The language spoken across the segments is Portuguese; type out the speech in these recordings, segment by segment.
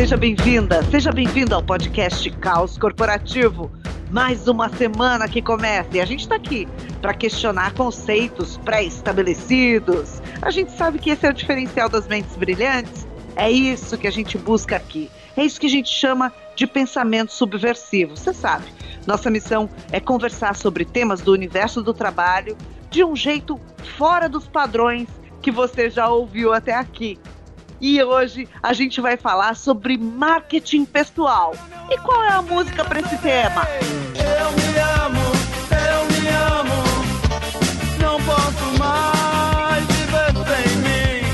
seja bem-vinda, seja bem-vindo ao podcast Caos Corporativo. Mais uma semana que começa e a gente está aqui para questionar conceitos pré-estabelecidos. A gente sabe que esse é o diferencial das mentes brilhantes. É isso que a gente busca aqui. É isso que a gente chama de pensamento subversivo. Você sabe, nossa missão é conversar sobre temas do universo do trabalho de um jeito fora dos padrões que você já ouviu até aqui. E hoje a gente vai falar sobre marketing pessoal. E qual é a música para esse tema? Eu me amo, eu me amo, não posso mais viver sem mim.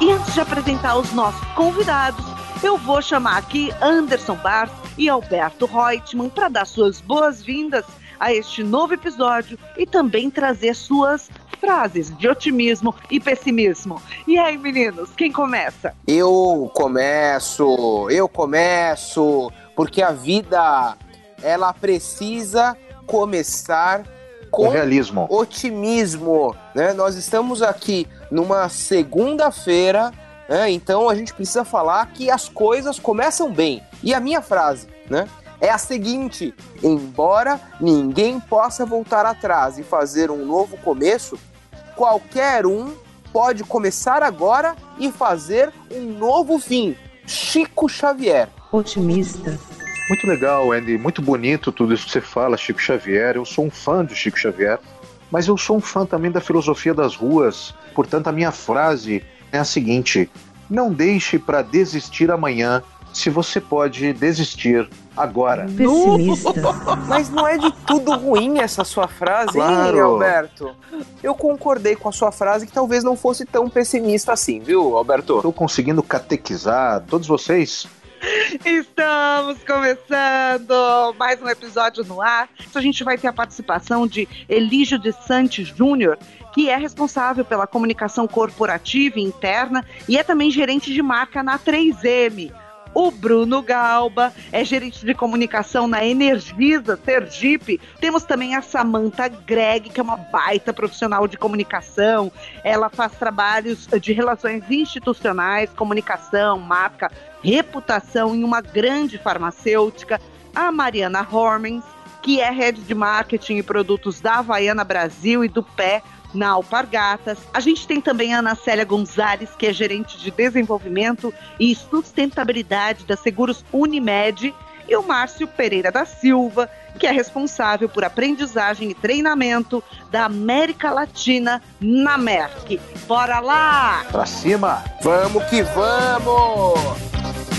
E antes de apresentar os nossos convidados, eu vou chamar aqui Anderson Bars e Alberto Reutemann para dar suas boas-vindas a este novo episódio e também trazer suas frases de otimismo e pessimismo. E aí, meninos, quem começa? Eu começo, eu começo, porque a vida ela precisa começar com, realismo, otimismo, né? Nós estamos aqui numa segunda-feira, né? Então a gente precisa falar que as coisas começam bem. E a minha frase, né? é a seguinte: embora ninguém possa voltar atrás e fazer um novo começo, qualquer um pode começar agora e fazer um novo fim. Chico Xavier. Otimista. Muito legal, Andy. Muito bonito tudo isso que você fala, Chico Xavier. Eu sou um fã de Chico Xavier, mas eu sou um fã também da filosofia das ruas. Portanto, a minha frase é a seguinte: não deixe para desistir amanhã se você pode desistir agora. Pessimista. Mas não é de tudo ruim essa sua frase, claro. hein, Alberto? Eu concordei com a sua frase que talvez não fosse tão pessimista assim, viu, Alberto? Estou conseguindo catequizar todos vocês. Estamos começando mais um episódio no ar. A gente vai ter a participação de Elígio de Santos Júnior, que é responsável pela comunicação corporativa interna e é também gerente de marca na 3M o Bruno Galba, é gerente de comunicação na Energisa Sergipe. Temos também a Samantha Greg, que é uma baita profissional de comunicação. Ela faz trabalhos de relações institucionais, comunicação, marca, reputação em uma grande farmacêutica. A Mariana Hormens, que é head de marketing e produtos da Havaiana Brasil e do Pé, na Alpargatas. A gente tem também a Ana Célia Gonzalez, que é gerente de desenvolvimento e sustentabilidade da Seguros Unimed, e o Márcio Pereira da Silva, que é responsável por aprendizagem e treinamento da América Latina na Merck. Bora lá! Pra cima! Vamos que vamos!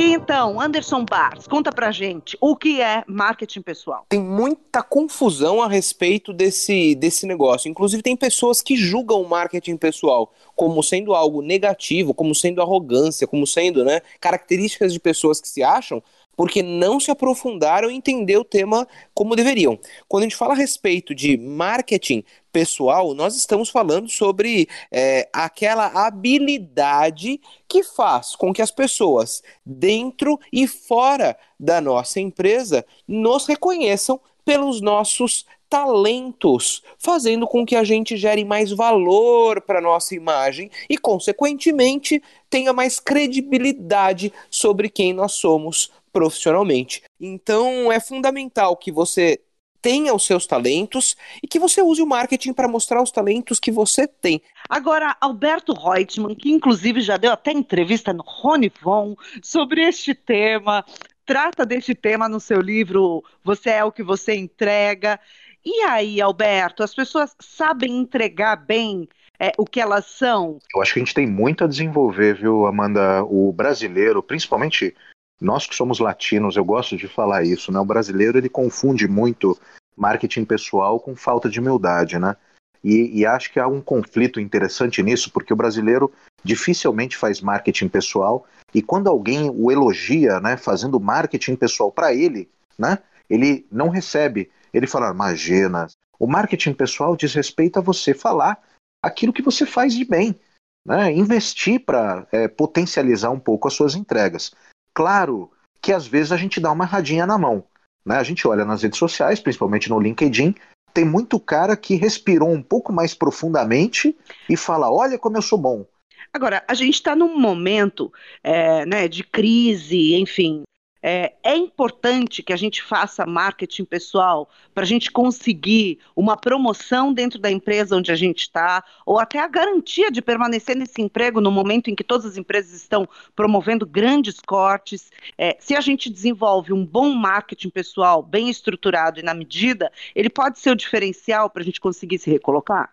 E então, Anderson Bars, conta pra gente o que é marketing pessoal. Tem muita confusão a respeito desse, desse negócio. Inclusive, tem pessoas que julgam o marketing pessoal como sendo algo negativo, como sendo arrogância, como sendo né, características de pessoas que se acham porque não se aprofundaram em entender o tema como deveriam. Quando a gente fala a respeito de marketing pessoal, nós estamos falando sobre é, aquela habilidade que faz com que as pessoas, dentro e fora da nossa empresa, nos reconheçam pelos nossos talentos, fazendo com que a gente gere mais valor para nossa imagem e, consequentemente, tenha mais credibilidade sobre quem nós somos profissionalmente. Então é fundamental que você tenha os seus talentos e que você use o marketing para mostrar os talentos que você tem. Agora, Alberto Reutemann, que inclusive já deu até entrevista no Rony Von sobre este tema, trata deste tema no seu livro Você é o que você entrega. E aí, Alberto, as pessoas sabem entregar bem é, o que elas são? Eu acho que a gente tem muito a desenvolver, viu, Amanda? O brasileiro, principalmente nós que somos latinos, eu gosto de falar isso, né? O brasileiro ele confunde muito marketing pessoal com falta de humildade, né? E, e, acho que há um conflito interessante nisso, porque o brasileiro dificilmente faz marketing pessoal e quando alguém o elogia, né, fazendo marketing pessoal para ele, né, ele não recebe. Ele fala, imagina, o marketing pessoal diz respeito a você falar aquilo que você faz de bem, né, investir para é, potencializar um pouco as suas entregas. Claro que às vezes a gente dá uma radinha na mão. Né? A gente olha nas redes sociais, principalmente no LinkedIn, tem muito cara que respirou um pouco mais profundamente e fala: olha como eu sou bom. Agora, a gente está num momento é, né, de crise, enfim, é, é, importante que a gente faça marketing pessoal para a gente conseguir uma promoção dentro da empresa onde a gente está, ou até a garantia de permanecer nesse emprego no momento em que todas as empresas estão promovendo grandes cortes. É, se a gente desenvolve um bom marketing pessoal, bem estruturado e na medida, ele pode ser o diferencial para a gente conseguir se recolocar?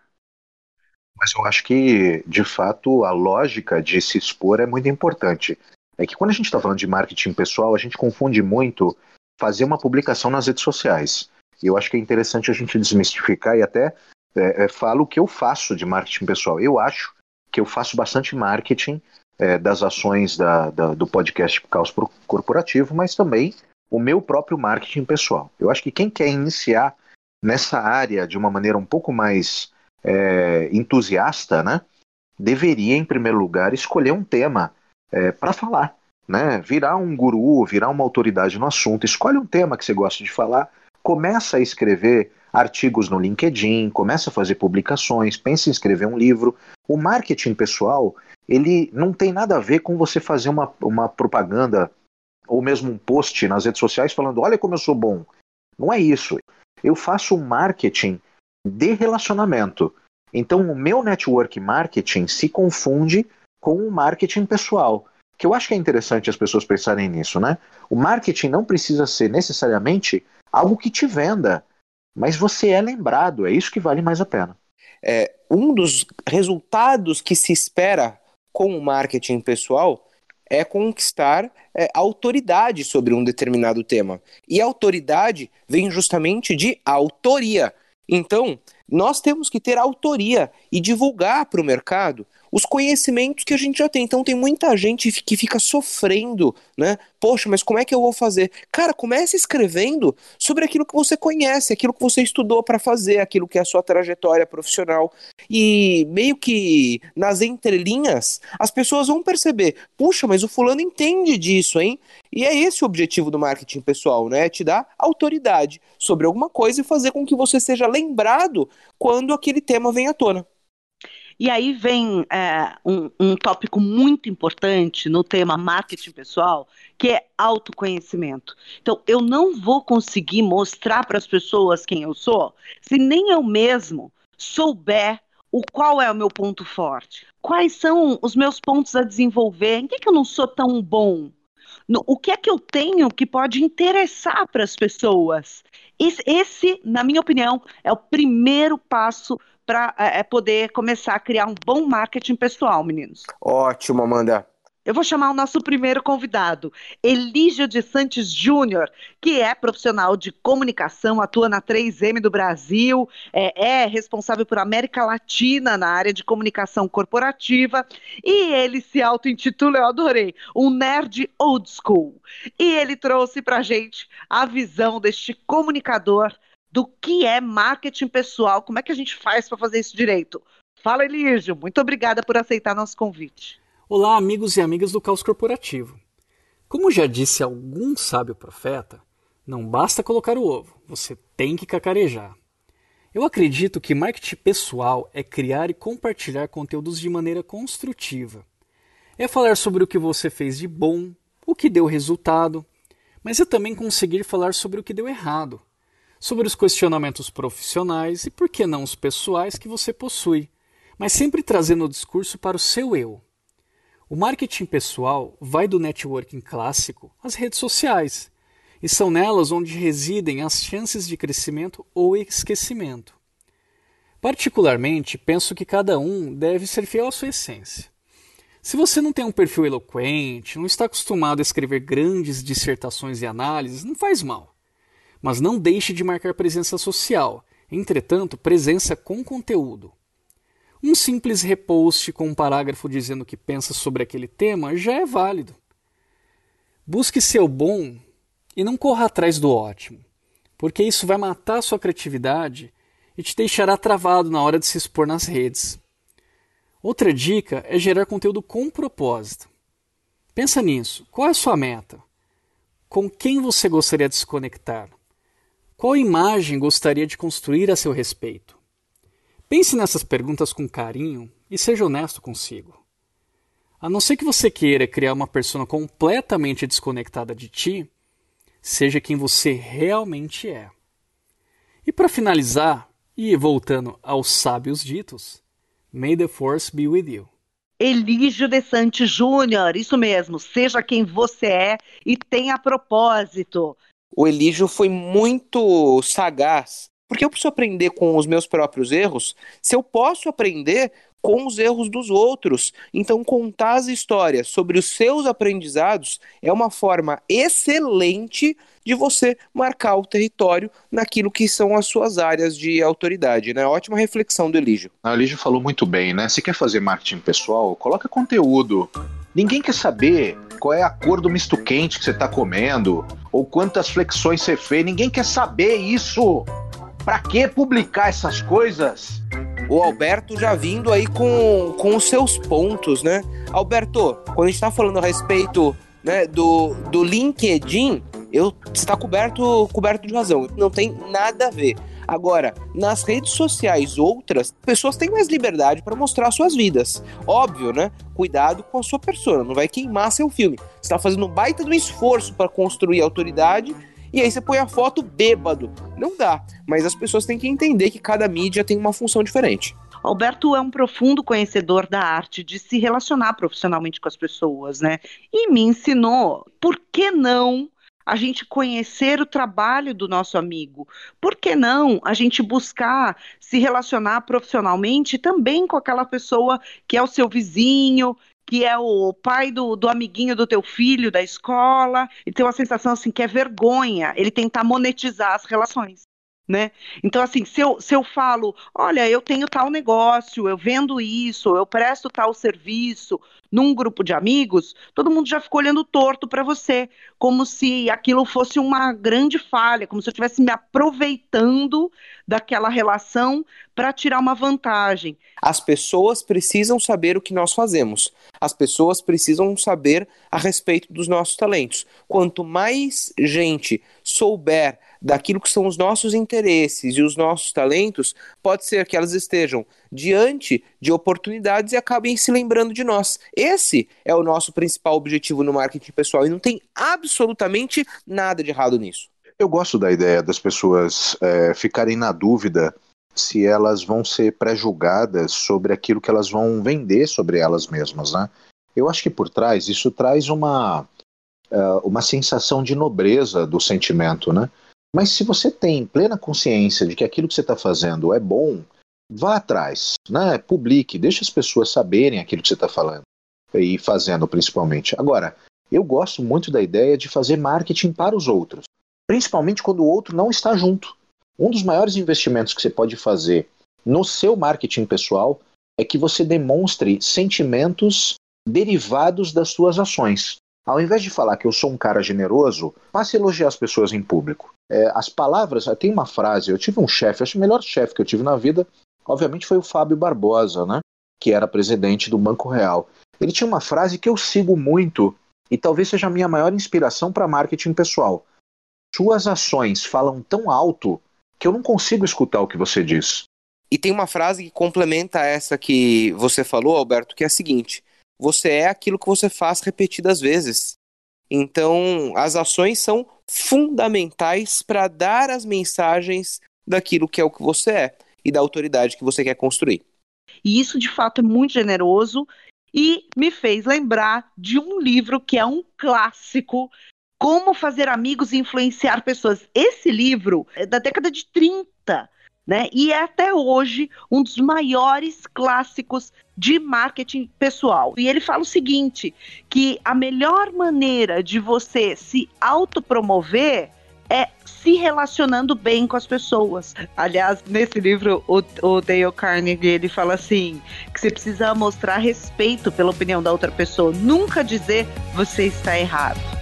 Mas eu acho que, de fato, a lógica de se expor é muito importante é que quando a gente está falando de marketing pessoal, a gente confunde muito fazer uma publicação nas redes sociais. E eu acho que é interessante a gente desmistificar e até é, é, falo o que eu faço de marketing pessoal. Eu acho que eu faço bastante marketing é, das ações da, da, do podcast Caos Corporativo, mas também o meu próprio marketing pessoal. Eu acho que quem quer iniciar nessa área de uma maneira um pouco mais é, entusiasta, né, deveria, em primeiro lugar, escolher um tema é, para falar, né? Virar um guru, virar uma autoridade no assunto, escolhe um tema que você gosta de falar, começa a escrever artigos no LinkedIn, começa a fazer publicações, pensa em escrever um livro. O marketing pessoal, ele não tem nada a ver com você fazer uma, uma propaganda ou mesmo um post nas redes sociais falando, olha como eu sou bom. Não é isso. Eu faço um marketing de relacionamento. Então, o meu network marketing se confunde com o marketing pessoal. Que eu acho que é interessante as pessoas pensarem nisso, né? O marketing não precisa ser necessariamente algo que te venda, mas você é lembrado, é isso que vale mais a pena. É, um dos resultados que se espera com o marketing pessoal é conquistar é, autoridade sobre um determinado tema. E autoridade vem justamente de autoria. Então, nós temos que ter autoria e divulgar para o mercado os conhecimentos que a gente já tem. Então tem muita gente que fica sofrendo, né? Poxa, mas como é que eu vou fazer? Cara, comece escrevendo sobre aquilo que você conhece, aquilo que você estudou para fazer, aquilo que é a sua trajetória profissional. E meio que nas entrelinhas, as pessoas vão perceber: puxa, mas o fulano entende disso, hein? E é esse o objetivo do marketing pessoal, né? Te dar autoridade sobre alguma coisa e fazer com que você seja lembrado quando aquele tema vem à tona. E aí vem é, um, um tópico muito importante no tema marketing pessoal, que é autoconhecimento. Então, eu não vou conseguir mostrar para as pessoas quem eu sou se nem eu mesmo souber o qual é o meu ponto forte, quais são os meus pontos a desenvolver, em que, que eu não sou tão bom, no, o que é que eu tenho que pode interessar para as pessoas. Esse, esse, na minha opinião, é o primeiro passo para é, é, poder começar a criar um bom marketing pessoal, meninos. Ótimo, Amanda. Eu vou chamar o nosso primeiro convidado, Elígio de Santos Júnior, que é profissional de comunicação, atua na 3M do Brasil, é, é, responsável por América Latina na área de comunicação corporativa, e ele se auto-intitula, eu adorei, um nerd old school. E ele trouxe para gente a visão deste comunicador do que é marketing pessoal, como é que a gente faz para fazer isso direito. Fala, Elígio, muito obrigada por aceitar nosso convite. Olá, amigos e amigas do Caos Corporativo. Como já disse algum sábio profeta, não basta colocar o ovo, você tem que cacarejar. Eu acredito que marketing pessoal é criar e compartilhar conteúdos de maneira construtiva. É falar sobre o que você fez de bom, o que deu resultado, mas é também conseguir falar sobre o que deu errado, sobre os questionamentos profissionais e, por que não, os pessoais que você possui, mas sempre trazendo o discurso para o seu eu. O marketing pessoal vai do networking clássico às redes sociais, e são nelas onde residem as chances de crescimento ou esquecimento. Particularmente, penso que cada um deve ser fiel à sua essência. Se você não tem um perfil eloquente, não está acostumado a escrever grandes dissertações e análises, não faz mal mas não deixe de marcar presença social, entretanto, presença com conteúdo. Um simples repost com um parágrafo dizendo o que pensa sobre aquele tema já é válido. Busque ser o bom e não corra atrás do ótimo, porque isso vai matar sua criatividade e te deixará travado na hora de se expor nas redes. Outra dica é gerar conteúdo com propósito. Pensa nisso. Qual é a sua meta? Com quem você gostaria de se conectar? Qual imagem gostaria de construir a seu respeito? Pense nessas perguntas com carinho e seja honesto consigo. A não ser que você queira criar uma pessoa completamente desconectada de ti, seja quem você realmente é. E para finalizar, e voltando aos sábios ditos, May the Force be with you. Elígio de Sante Júnior, isso mesmo, seja quem você é e tenha propósito. O Elígio foi muito sagaz, porque eu preciso aprender com os meus próprios erros. Se eu posso aprender com os erros dos outros. Então, contar as histórias sobre os seus aprendizados é uma forma excelente de você marcar o território naquilo que são as suas áreas de autoridade, né? Ótima reflexão do Elígio. A Elígio falou muito bem, né? Se quer fazer marketing pessoal, coloca conteúdo. Ninguém quer saber qual é a cor do misto quente que você está comendo ou quantas flexões você fez. Ninguém quer saber isso. Para que publicar essas coisas? o Alberto já vindo aí com, com os seus pontos, né? Alberto, quando a gente está falando a respeito né, do, do LinkedIn, eu está coberto, coberto de razão. Não tem nada a ver. Agora, nas redes sociais outras, pessoas têm mais liberdade para mostrar suas vidas. Óbvio, né? Cuidado com a sua persona, não vai queimar seu filme. Você está fazendo um baita do esforço para construir autoridade e aí você põe a foto bêbado. Não dá. Mas as pessoas têm que entender que cada mídia tem uma função diferente. Alberto é um profundo conhecedor da arte de se relacionar profissionalmente com as pessoas, né? E me ensinou por que não a gente conhecer o trabalho do nosso amigo? Por que não a gente buscar se relacionar profissionalmente também com aquela pessoa que é o seu vizinho, que é o pai do, do amiguinho do teu filho da escola, e tem uma sensação assim que é vergonha ele tentar monetizar as relações. Né? Então, assim, se eu, se eu falo, olha, eu tenho tal negócio, eu vendo isso, eu presto tal serviço, num grupo de amigos, todo mundo já ficou olhando torto para você, como se aquilo fosse uma grande falha, como se eu estivesse me aproveitando daquela relação para tirar uma vantagem. As pessoas precisam saber o que nós fazemos. As pessoas precisam saber a respeito dos nossos talentos. Quanto mais gente souber daquilo que são os nossos interesses e os nossos talentos, pode ser que elas estejam diante de oportunidades e acabem se lembrando de nós. Esse é o nosso principal objetivo no marketing pessoal e não tem absolutamente nada de errado nisso. Eu gosto da ideia das pessoas é, ficarem na dúvida se elas vão ser pré-julgadas sobre aquilo que elas vão vender sobre elas mesmas, né? Eu acho que por trás isso traz uma, uh, uma sensação de nobreza do sentimento, né? Mas se você tem plena consciência de que aquilo que você está fazendo é bom, vá atrás, né? Publique, deixe as pessoas saberem aquilo que você está falando e fazendo principalmente. Agora, eu gosto muito da ideia de fazer marketing para os outros, principalmente quando o outro não está junto. Um dos maiores investimentos que você pode fazer no seu marketing pessoal é que você demonstre sentimentos derivados das suas ações. Ao invés de falar que eu sou um cara generoso, passe a elogiar as pessoas em público. É, as palavras, tem uma frase, eu tive um chefe, acho o melhor chefe que eu tive na vida, obviamente foi o Fábio Barbosa, né? Que era presidente do Banco Real. Ele tinha uma frase que eu sigo muito e talvez seja a minha maior inspiração para marketing pessoal. Suas ações falam tão alto que eu não consigo escutar o que você diz. E tem uma frase que complementa essa que você falou, Alberto, que é a seguinte: você é aquilo que você faz repetidas vezes. Então, as ações são fundamentais para dar as mensagens daquilo que é o que você é e da autoridade que você quer construir. E isso, de fato, é muito generoso e me fez lembrar de um livro que é um clássico. Como fazer amigos e influenciar pessoas. Esse livro é da década de 30 né? E é até hoje um dos maiores clássicos de marketing pessoal. E ele fala o seguinte, que a melhor maneira de você se autopromover é se relacionando bem com as pessoas. Aliás, nesse livro, o, o Dale Carnegie, ele fala assim, que você precisa mostrar respeito pela opinião da outra pessoa, nunca dizer você está errado.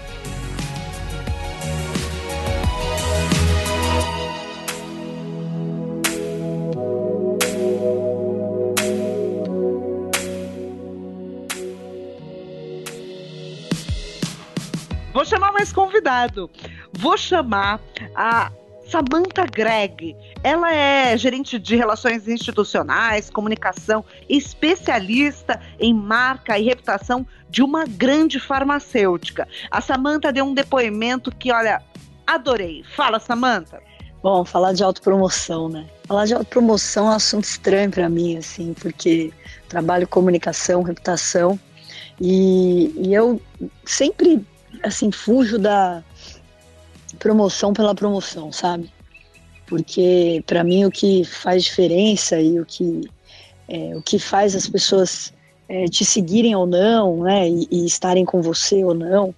Mais convidado. Vou chamar a Samantha Gregg, ela é gerente de relações institucionais, comunicação, especialista em marca e reputação de uma grande farmacêutica. A Samantha deu um depoimento que, olha, adorei. Fala, Samantha. Bom, falar de autopromoção, né? Falar de autopromoção é um assunto estranho para mim, assim, porque trabalho comunicação, reputação, e, e eu sempre, assim, fujo da promoção pela promoção, sabe? Porque para mim o que faz diferença e o que é, o que faz as pessoas é, te seguirem ou não, né, e, e, estarem com você ou não,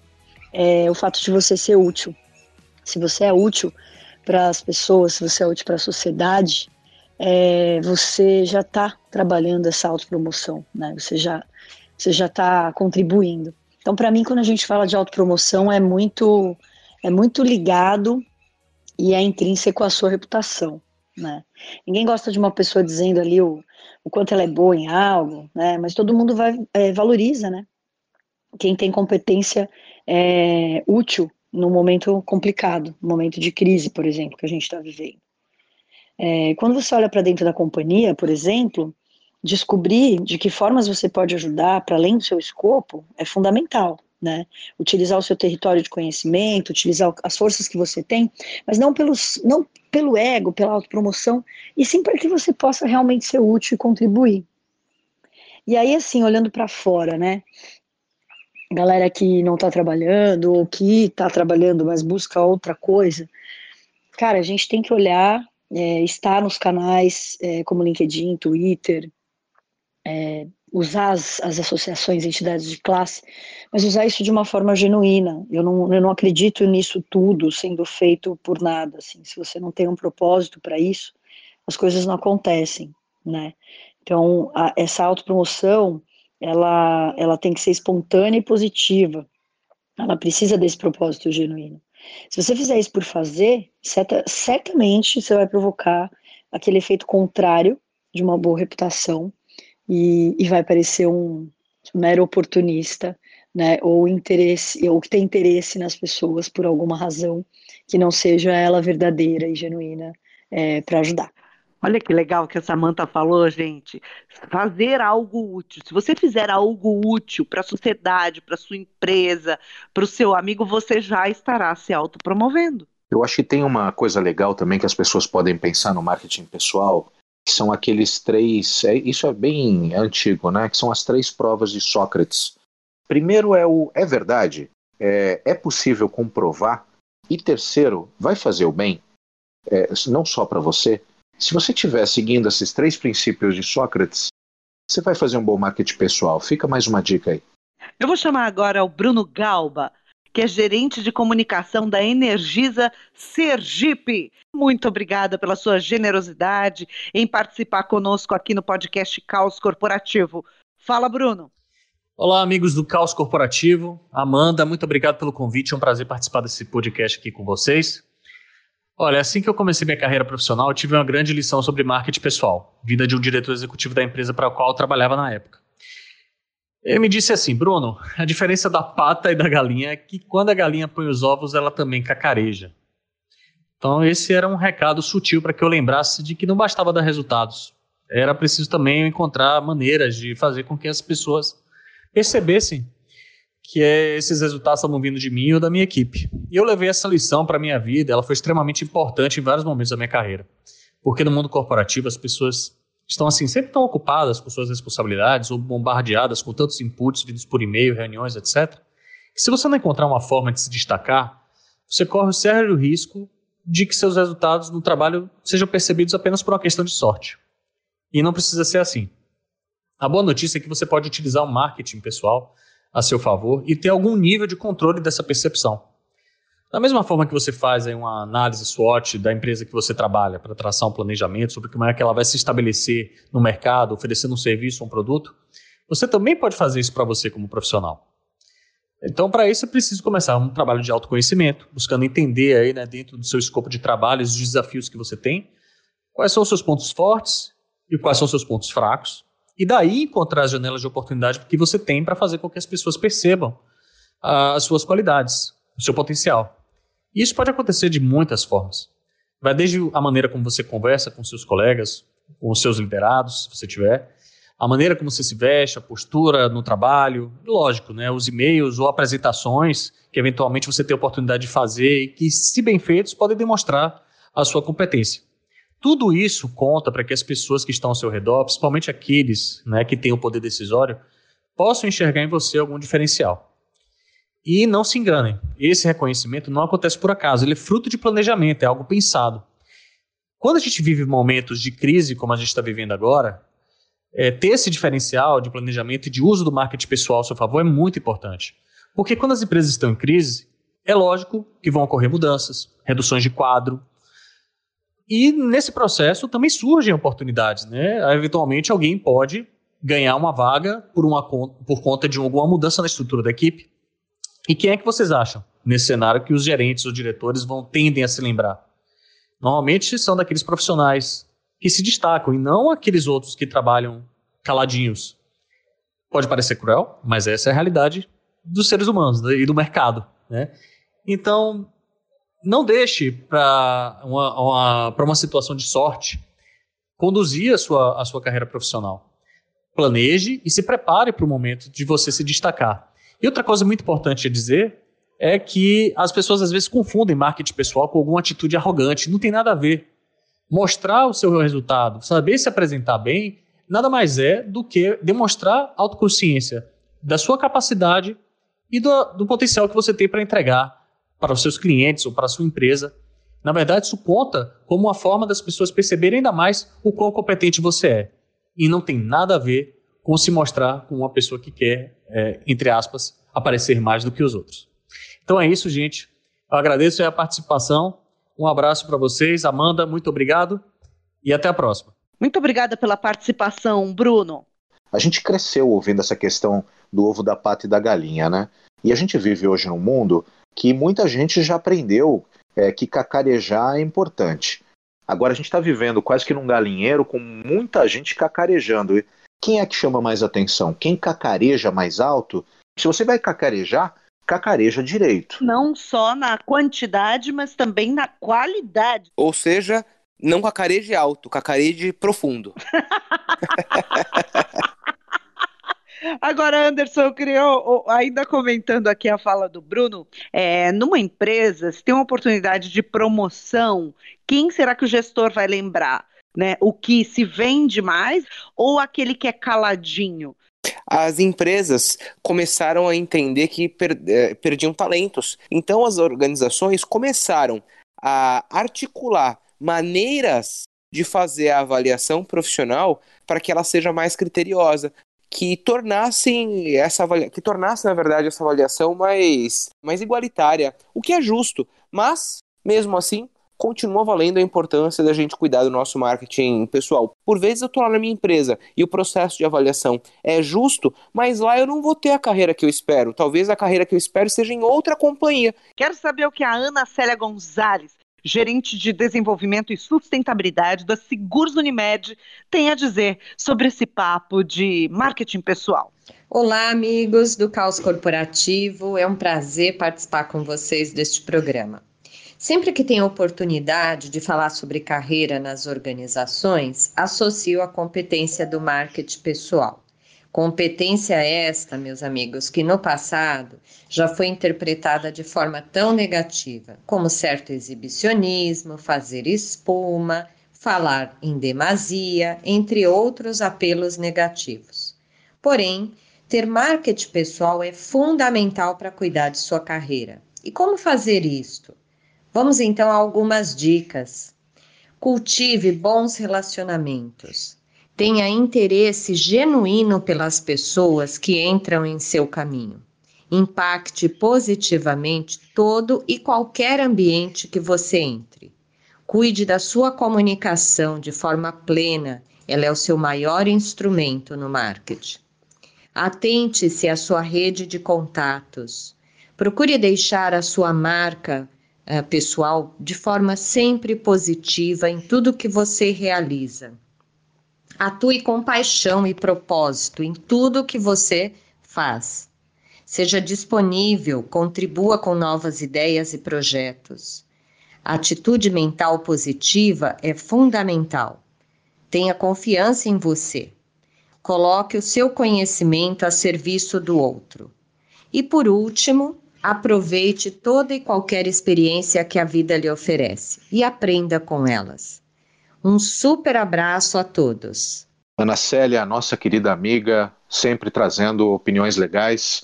é o fato de você ser útil. Se você é útil para as pessoas, se você é útil para a sociedade, é, você já está trabalhando essa autopromoção, né? Você já você já está contribuindo. Então, para mim, quando a gente fala de autopromoção, é muito é muito ligado e é intrínseco à sua reputação, né? Ninguém gosta de uma pessoa dizendo ali o, o quanto ela é boa em algo, né? Mas todo mundo vai é, valoriza, né? Quem tem competência é, útil no momento complicado, no momento de crise, por exemplo, que a gente está vivendo. É, quando você olha para dentro da companhia, por exemplo, descobrir de que formas você pode ajudar para além do seu escopo é fundamental né? Utilizar o seu território de conhecimento, utilizar as forças que você tem, mas não, pelos, não pelo ego, pela autopromoção, e sim para que você possa realmente ser útil e contribuir. E aí, assim, olhando para fora, né? Galera que não está trabalhando, ou que está trabalhando, mas busca outra coisa, cara, a gente tem que olhar, é, estar nos canais é, como LinkedIn, Twitter, é, usar as, as associações, entidades de classe, mas usar isso de uma forma genuína. Eu não, eu não acredito nisso tudo sendo feito por nada. Assim. Se você não tem um propósito para isso, as coisas não acontecem, né? Então, a, essa autopromoção, ela, ela tem que ser espontânea e positiva. Ela precisa desse propósito genuíno. Se você fizer isso por fazer, certa, certamente você vai provocar aquele efeito contrário de uma boa reputação e, e vai parecer um mero oportunista, né, ou interesse, ou que tem interesse nas pessoas por alguma razão que não seja ela verdadeira e genuína é, para ajudar. Olha que legal que a Samanta falou, gente. Fazer algo útil. Se você fizer algo útil para a sociedade, para sua empresa, para o seu amigo, você já estará se autopromovendo. Eu acho que tem uma coisa legal também que as pessoas podem pensar no marketing pessoal, que são aqueles três. É, isso é bem antigo, né? Que são as três provas de Sócrates. Primeiro é o é verdade, é, é possível comprovar. E terceiro, vai fazer o bem, é, não só para você. Se você estiver seguindo esses três princípios de Sócrates, você vai fazer um bom marketing pessoal. Fica mais uma dica aí. Eu vou chamar agora o Bruno Galba que é gerente de comunicação da Energisa Sergipe. Muito obrigada pela sua generosidade em participar conosco aqui no podcast Caos Corporativo. Fala, Bruno. Olá, amigos do Caos Corporativo. Amanda, muito obrigado pelo convite. É um prazer participar desse podcast aqui com vocês. Olha, assim que eu comecei minha carreira profissional, eu tive uma grande lição sobre marketing pessoal, vinda de um diretor executivo da empresa para a qual eu trabalhava na época. Ele me disse assim, Bruno, a diferença da pata e da galinha é que quando a galinha põe os ovos, ela também cacareja. Então esse era um recado sutil para que eu lembrasse de que não bastava dar resultados. Era preciso também encontrar maneiras de fazer com que as pessoas percebessem que esses resultados estavam vindo de mim ou da minha equipe. E eu levei essa lição para minha vida, ela foi extremamente importante em vários momentos da minha carreira. Porque no mundo corporativo as pessoas estão assim sempre tão ocupadas com suas responsabilidades ou bombardeadas com tantos inputs vindos por e-mail, reuniões, etc. Que se você não encontrar uma forma de se destacar, você corre o sério risco de que seus resultados no trabalho sejam percebidos apenas por uma questão de sorte. E não precisa ser assim. A boa notícia é que você pode utilizar o marketing pessoal a seu favor e ter algum nível de controle dessa percepção. Da mesma forma que você faz aí uma análise SWOT da empresa que você trabalha para traçar um planejamento sobre como é que ela vai se estabelecer no mercado, oferecendo um serviço ou um produto, você também pode fazer isso para você como profissional. Então, para isso, é preciso começar um trabalho de autoconhecimento, buscando entender aí, né, dentro do seu escopo de trabalho, os desafios que você tem, quais são os seus pontos fortes e quais são os seus pontos fracos, e daí encontrar as janelas de oportunidade que você tem para fazer com que as pessoas percebam uh, as suas qualidades, o seu potencial. Isso pode acontecer de muitas formas. Vai desde a maneira como você conversa com seus colegas, com seus liderados, se você tiver, a maneira como você se veste, a postura no trabalho, lógico, né, os e-mails ou apresentações que eventualmente você tem a oportunidade de fazer e que, se bem feitos, podem demonstrar a sua competência. Tudo isso conta para que as pessoas que estão ao seu redor, principalmente aqueles né, que têm o poder decisório, possam enxergar em você algum diferencial. E não se enganem, esse reconhecimento não acontece por acaso, ele é fruto de planejamento, é algo pensado. Quando a gente vive momentos de crise como a gente está vivendo agora, é, ter esse diferencial de planejamento e de uso do marketing pessoal ao seu favor é muito importante. Porque quando as empresas estão em crise, é lógico que vão ocorrer mudanças, reduções de quadro, e nesse processo também surgem oportunidades, né? Eventualmente alguém pode ganhar uma vaga por, uma, por conta de alguma mudança na estrutura da equipe. E quem é que vocês acham nesse cenário que os gerentes ou diretores vão tendem a se lembrar? Normalmente são daqueles profissionais que se destacam e não aqueles outros que trabalham caladinhos. Pode parecer cruel, mas essa é a realidade dos seres humanos né, e do mercado, né? Então, não deixe para uma, uma, uma situação de sorte conduzir a sua, a sua carreira profissional. Planeje e se prepare para o momento de você se destacar. E outra coisa muito importante a dizer é que as pessoas às vezes confundem marketing pessoal com alguma atitude arrogante. Não tem nada a ver. Mostrar o seu resultado, saber se apresentar bem, nada mais é do que demonstrar autoconsciência da sua capacidade e do, do potencial que você tem para entregar para os seus clientes ou para a sua empresa. Na verdade, isso conta como uma forma das pessoas perceberem ainda mais o quão competente você é. E não tem nada a ver com se mostrar como uma pessoa que quer, é, entre aspas, aparecer mais do que os outros. Então é isso, gente. Eu agradeço a participação. Um abraço para vocês. Amanda, muito obrigado e até a próxima. Muito obrigada pela participação, Bruno. A gente cresceu ouvindo essa questão do ovo da pata e da galinha, né? E a gente vive hoje num mundo que muita gente já aprendeu é, que cacarejar é importante. Agora a gente está vivendo quase que num galinheiro com muita gente cacarejando. Quem é que chama mais atenção? Quem cacareja mais alto? Se você vai cacarejar, cacareja direito. Não só na quantidade, mas também na qualidade. Ou seja, não cacareje alto, cacareje profundo. Agora, Anderson, eu queria, ainda comentando aqui a fala do Bruno, é, numa empresa, se tem uma oportunidade de promoção, quem será que o gestor vai lembrar? Né? O que se vende mais ou aquele que é caladinho? as empresas começaram a entender que per, eh, perdiam talentos. Então as organizações começaram a articular maneiras de fazer a avaliação profissional para que ela seja mais criteriosa, que tornassem essa que tornasse na verdade essa avaliação mais mais igualitária, o que é justo, mas mesmo assim continua valendo a importância da gente cuidar do nosso marketing pessoal. Por vezes eu estou lá na minha empresa e o processo de avaliação é justo, mas lá eu não vou ter a carreira que eu espero. Talvez a carreira que eu espero seja em outra companhia. Quero saber o que a Ana Célia Gonzalez gerente de desenvolvimento e sustentabilidade da Seguros Unimed, tem a dizer sobre esse papo de marketing pessoal. Olá, amigos do Caos Corporativo. É um prazer participar com vocês deste programa. Sempre que tenho oportunidade de falar sobre carreira nas organizações, associo a competência do marketing pessoal. Competência esta, meus amigos, que no passado já foi interpretada de forma tão negativa, como certo exibicionismo, fazer espuma, falar em demasia, entre outros apelos negativos. Porém, ter marketing pessoal é fundamental para cuidar de sua carreira. E como fazer isto? Vamos então a algumas dicas. Cultive bons relacionamentos. Tenha interesse genuíno pelas pessoas que entram em seu caminho. Impacte positivamente todo e qualquer ambiente que você entre. Cuide da sua comunicação de forma plena, ela é o seu maior instrumento no marketing. Atente-se à sua rede de contatos. Procure deixar a sua marca uh, pessoal de forma sempre positiva em tudo que você realiza. Atue com paixão e propósito em tudo que você faz. Seja disponível, contribua com novas ideias e projetos. A atitude mental positiva é fundamental. Tenha confiança em você. Coloque o seu conhecimento a serviço do outro. E por último, aproveite toda e qualquer experiência que a vida lhe oferece e aprenda com elas. Um super abraço a todos. Ana Célia, nossa querida amiga, sempre trazendo opiniões legais.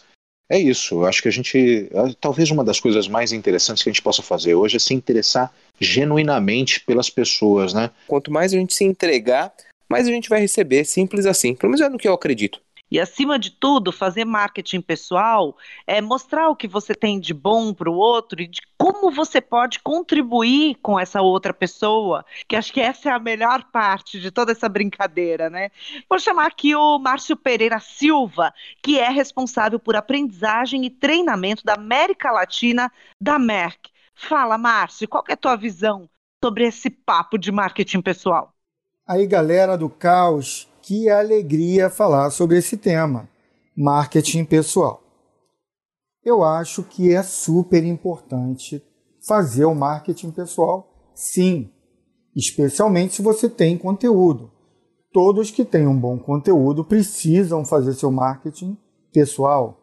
É isso, acho que a gente. Talvez uma das coisas mais interessantes que a gente possa fazer hoje é se interessar genuinamente pelas pessoas, né? Quanto mais a gente se entregar, mais a gente vai receber, simples assim. Pelo menos é no que eu acredito. E acima de tudo, fazer marketing pessoal é mostrar o que você tem de bom para o outro e de como você pode contribuir com essa outra pessoa, que acho que essa é a melhor parte de toda essa brincadeira, né? Vou chamar aqui o Márcio Pereira Silva, que é responsável por aprendizagem e treinamento da América Latina da Merck. Fala, Márcio, qual é a tua visão sobre esse papo de marketing pessoal? Aí, galera do Caos, que alegria falar sobre esse tema, marketing pessoal. Eu acho que é super importante fazer o marketing pessoal, sim, especialmente se você tem conteúdo. Todos que têm um bom conteúdo precisam fazer seu marketing pessoal.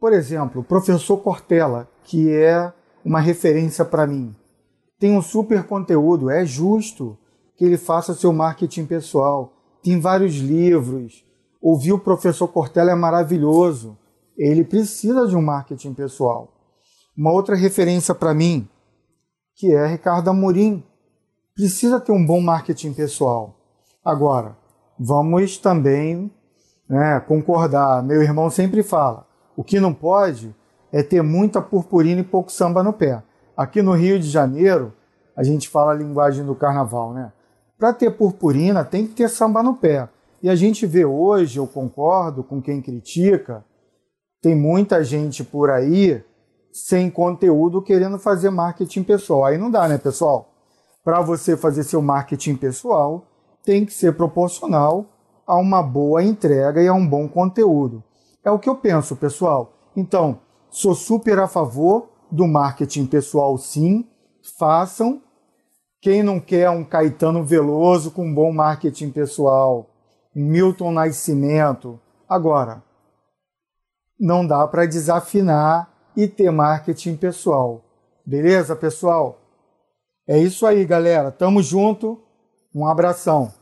Por exemplo, o professor Cortella, que é uma referência para mim, tem um super conteúdo, é justo que ele faça seu marketing pessoal tem vários livros. Ouvir o professor Cortella é maravilhoso. Ele precisa de um marketing pessoal. Uma outra referência para mim, que é Ricardo Amorim, precisa ter um bom marketing pessoal. Agora, vamos também né, concordar. Meu irmão sempre fala: o que não pode é ter muita purpurina e pouco samba no pé. Aqui no Rio de Janeiro, a gente fala a linguagem do carnaval, né? Para ter purpurina, tem que ter samba no pé. E a gente vê hoje, eu concordo com quem critica, tem muita gente por aí sem conteúdo querendo fazer marketing pessoal. Aí não dá, né, pessoal? Para você fazer seu marketing pessoal, tem que ser proporcional a uma boa entrega e a um bom conteúdo. É o que eu penso, pessoal. Então, sou super a favor do marketing pessoal, sim. Façam, quem não quer um Caetano Veloso com bom marketing pessoal? Milton Nascimento? Agora, não dá para desafinar e ter marketing pessoal. Beleza, pessoal? É isso aí, galera. Tamo junto. Um abração.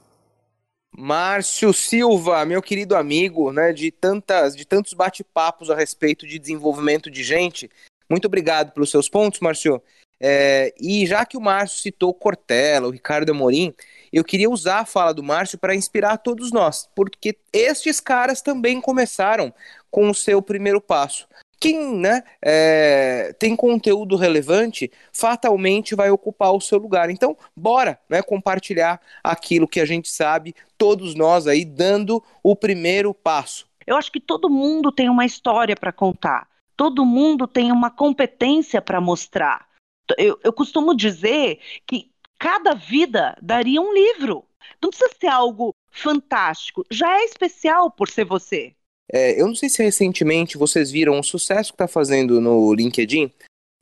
Márcio Silva, meu querido amigo, né, de tantas, de tantos bate-papos a respeito de desenvolvimento de gente. Muito obrigado pelos seus pontos, Márcio. É, e já que o Márcio citou Cortella, o Ricardo Amorim, eu queria usar a fala do Márcio para inspirar todos nós, porque estes caras também começaram com o seu primeiro passo. Quem né, é, tem conteúdo relevante fatalmente vai ocupar o seu lugar. Então, bora né, compartilhar aquilo que a gente sabe, todos nós aí dando o primeiro passo. Eu acho que todo mundo tem uma história para contar, todo mundo tem uma competência para mostrar eu, eu costumo dizer que cada vida daria um livro. Não precisa ser algo fantástico, já é especial por ser você. É, eu não sei se recentemente vocês viram o sucesso que está fazendo no LinkedIn.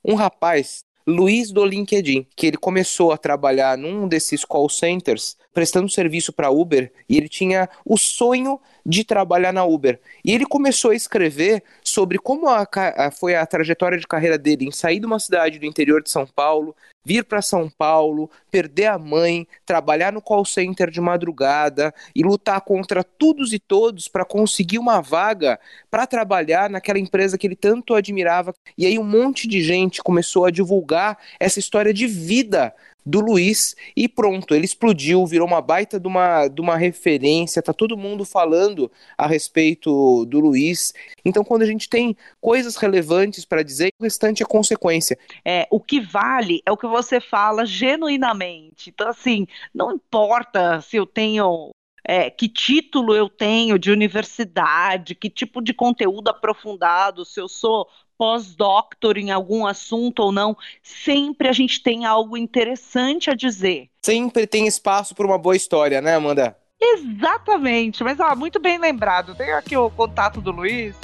Um rapaz Luiz do LinkedIn, que ele começou a trabalhar num desses call centers, prestando serviço para Uber, e ele tinha o sonho de trabalhar na Uber. E ele começou a escrever sobre como a, a, foi a trajetória de carreira dele em sair de uma cidade do interior de São Paulo, vir para São Paulo, perder a mãe, trabalhar no call center de madrugada e lutar contra todos e todos para conseguir uma vaga para trabalhar naquela empresa que ele tanto admirava. E aí um monte de gente começou a divulgar essa história de vida do Luiz e pronto, ele explodiu, virou uma baita de uma, de uma referência, tá todo mundo falando a respeito do Luiz. Então, quando a gente tem coisas relevantes para dizer, o restante é consequência. É, o que vale é o que você fala genuinamente. Então, assim, não importa se eu tenho é, que título eu tenho de universidade, que tipo de conteúdo aprofundado, se eu sou pós-doctor em algum assunto ou não, sempre a gente tem algo interessante a dizer. Sempre tem espaço para uma boa história, né, Amanda? Exatamente, mas ó, muito bem lembrado. Tenho aqui o contato do Luiz.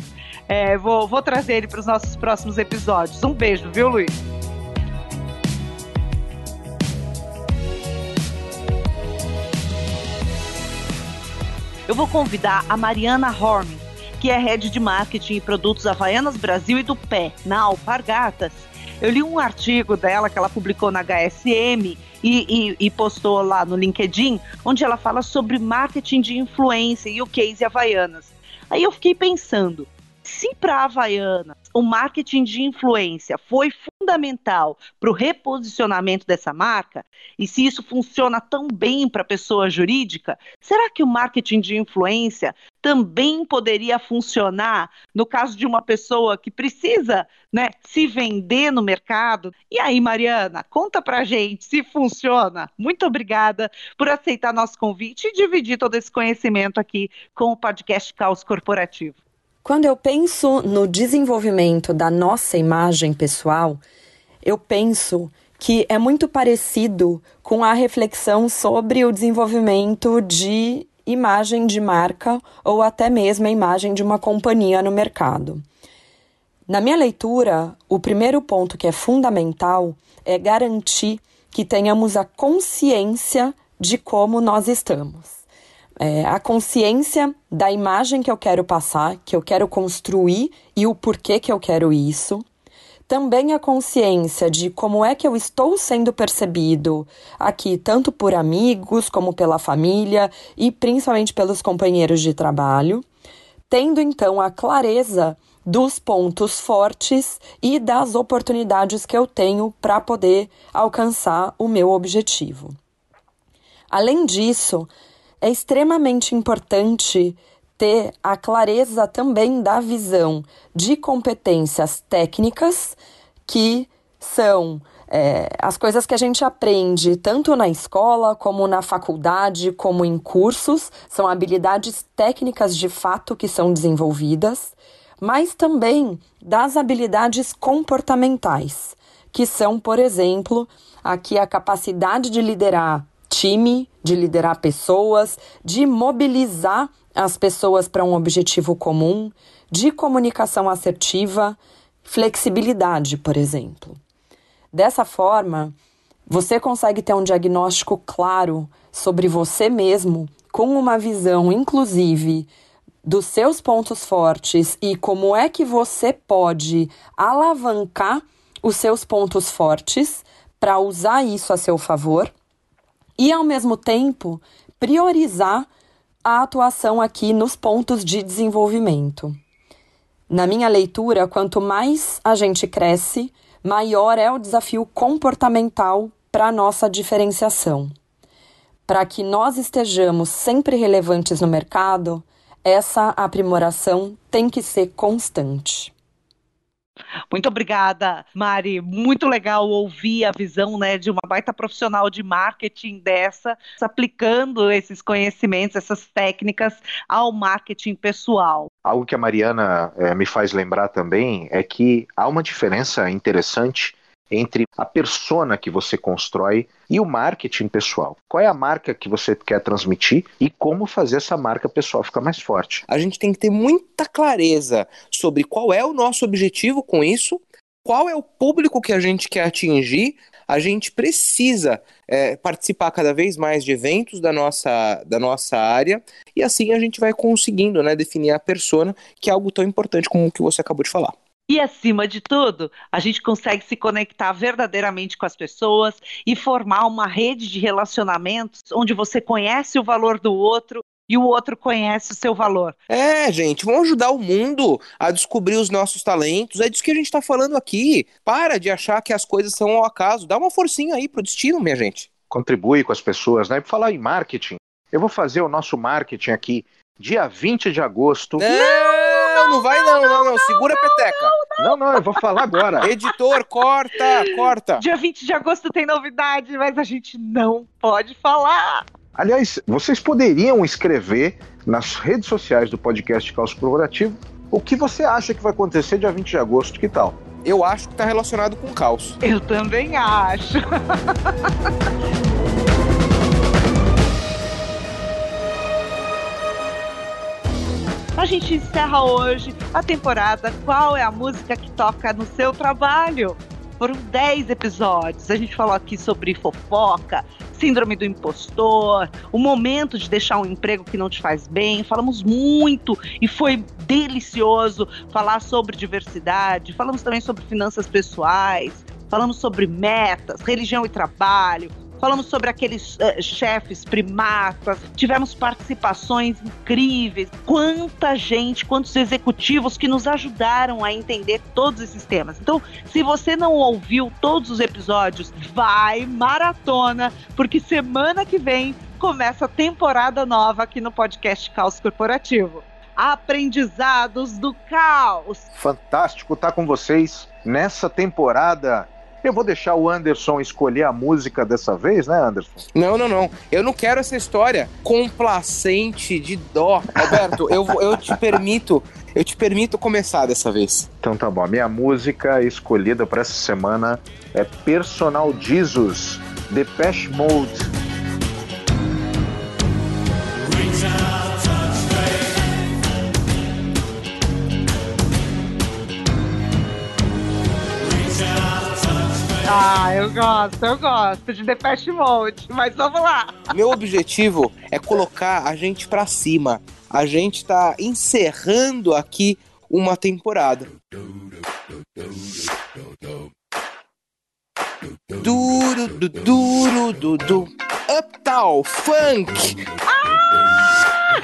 É, vou, vou trazer ele para os nossos próximos episódios. Um beijo, viu, Luiz? Eu vou convidar a Mariana Horn que é head de marketing e produtos Havaianas Brasil e do Pé, na Alpargatas. Eu li um artigo dela que ela publicou na HSM e, e, e, postou lá no LinkedIn, onde ela fala sobre marketing de influência e o case Havaianas. Aí eu fiquei pensando, se para a Havaianas o marketing de influência foi fundamental para o reposicionamento dessa marca, e se isso funciona tão bem para a pessoa jurídica, será que o marketing de influência também poderia funcionar no caso de uma pessoa que precisa né, se vender no mercado? E aí, Mariana, conta para gente se funciona. Muito obrigada por aceitar nosso convite e dividir todo esse conhecimento aqui com o podcast Caos Corporativo. Quando eu penso no desenvolvimento da nossa imagem pessoal, eu penso que é muito parecido com a reflexão sobre o desenvolvimento de imagem de marca ou até mesmo a imagem de uma companhia no mercado. Na minha leitura, o primeiro ponto que é fundamental é garantir que tenhamos a consciência de como nós estamos é, a consciência da imagem que eu quero passar, que eu quero construir e o porquê que eu quero isso. Também a consciência de como é que eu estou sendo percebido aqui, tanto por amigos como pela família e principalmente pelos companheiros de trabalho. Tendo então a clareza dos pontos fortes e das oportunidades que eu tenho para poder alcançar o meu objetivo. Além disso, é extremamente importante ter a clareza também da visão de competências técnicas que são é, as coisas que a gente aprende tanto na escola, como na faculdade, como em cursos, são habilidades técnicas de fato que são desenvolvidas, mas também das habilidades comportamentais, que são, por exemplo, aqui a capacidade de liderar time, de liderar pessoas, de mobilizar as pessoas para um objetivo comum, de comunicação assertiva, flexibilidade, por exemplo. Dessa forma, você consegue ter um diagnóstico claro sobre você mesmo, com uma visão, inclusive, dos seus pontos fortes e como é que você pode alavancar os seus pontos fortes para usar isso a seu favor e, ao mesmo tempo, priorizar a atuação aqui nos pontos de desenvolvimento. Na minha leitura, quanto mais a gente cresce, maior é o desafio comportamental para a nossa diferenciação. Para que nós estejamos sempre relevantes no mercado, essa aprimoração tem que ser constante. Muito obrigada, Mari. Muito legal ouvir a visão né, de uma baita profissional de marketing dessa, aplicando esses conhecimentos, essas técnicas ao marketing pessoal. Algo que a Mariana é, me faz lembrar também é que há uma diferença interessante entre a persona que você constrói e o marketing pessoal. Qual é a marca que você quer transmitir e como fazer essa marca pessoal ficar mais forte? A gente tem que ter muita clareza sobre qual é o nosso objetivo com isso, qual é o público que a gente quer atingir. A gente precisa é, participar cada vez mais de eventos da nossa, da nossa área e assim a gente vai conseguindo né, definir a persona, que é algo tão importante como o que você acabou de falar. E acima de tudo, a gente consegue se conectar verdadeiramente com as pessoas e formar uma rede de relacionamentos onde você conhece o valor do outro e o outro conhece o seu valor. É, gente, vamos ajudar o mundo a descobrir os nossos talentos. É disso que a gente está falando aqui. Para de achar que as coisas são ao acaso. Dá uma forcinha aí pro destino, minha gente. Contribui com as pessoas, né? E falar em marketing, eu vou fazer o nosso marketing aqui dia 20 de agosto. Não! não, não vai não, não, não. Segura a peteca. Não, não, eu vou falar agora. Editor, corta, corta. Dia 20 de agosto tem novidade, mas a gente não pode falar. Aliás, vocês poderiam escrever nas redes sociais do podcast Caos Corporativo o que você acha que vai acontecer dia 20 de agosto, que tal? Eu acho que está relacionado com caos. Eu também acho. A gente encerra hoje a temporada Qual é a música que toca no seu trabalho? Foram 10 episódios. A gente falou aqui sobre fofoca, síndrome do impostor, o momento de deixar um emprego que não te faz bem. Falamos muito e foi delicioso falar sobre diversidade. Falamos também sobre finanças pessoais, falamos sobre metas, religião e trabalho, falamos sobre aqueles uh, chefes primatas, tivemos participações incríveis. Quanta gente, quantos executivos que nos ajudaram a entender todos esses temas. Então, se você não ouviu todos os episódios, vai maratona, porque semana que vem começa a temporada nova aqui no podcast Caos Corporativo. Aprendizados do Caos. Fantástico estar com vocês nessa temporada eu vou deixar o Anderson escolher a música dessa vez, né, Anderson? Não, não, não. Eu não quero essa história complacente de dó. Alberto, eu, eu te permito. Eu te permito começar dessa vez. Então tá bom. A minha música escolhida para essa semana é Personal Jesus, Depeche Mode. Ah, eu gosto, eu gosto de Depeche Mode, mas vamos lá. Meu objetivo é colocar a gente pra cima. A gente tá encerrando aqui uma temporada. Duro, du, duro, du, du. Uptown Funk. Ah!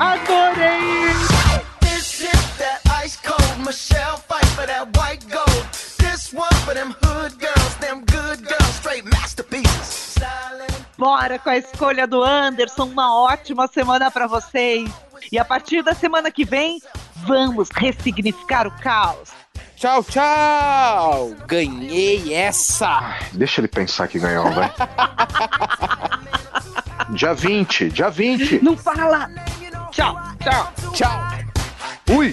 Adorei! This is that ice cold Michelle fight for that white gold. Bora com a escolha do Anderson, uma ótima semana para vocês. E a partir da semana que vem, vamos ressignificar o caos. Tchau, tchau! Ganhei essa! Deixa ele pensar que ganhou, vai. dia 20, dia 20. Não fala! Tchau, tchau, tchau. Ui!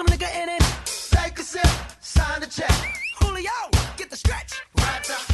some nigga in it. Take a sip, sign the check. Julio, get the stretch. Right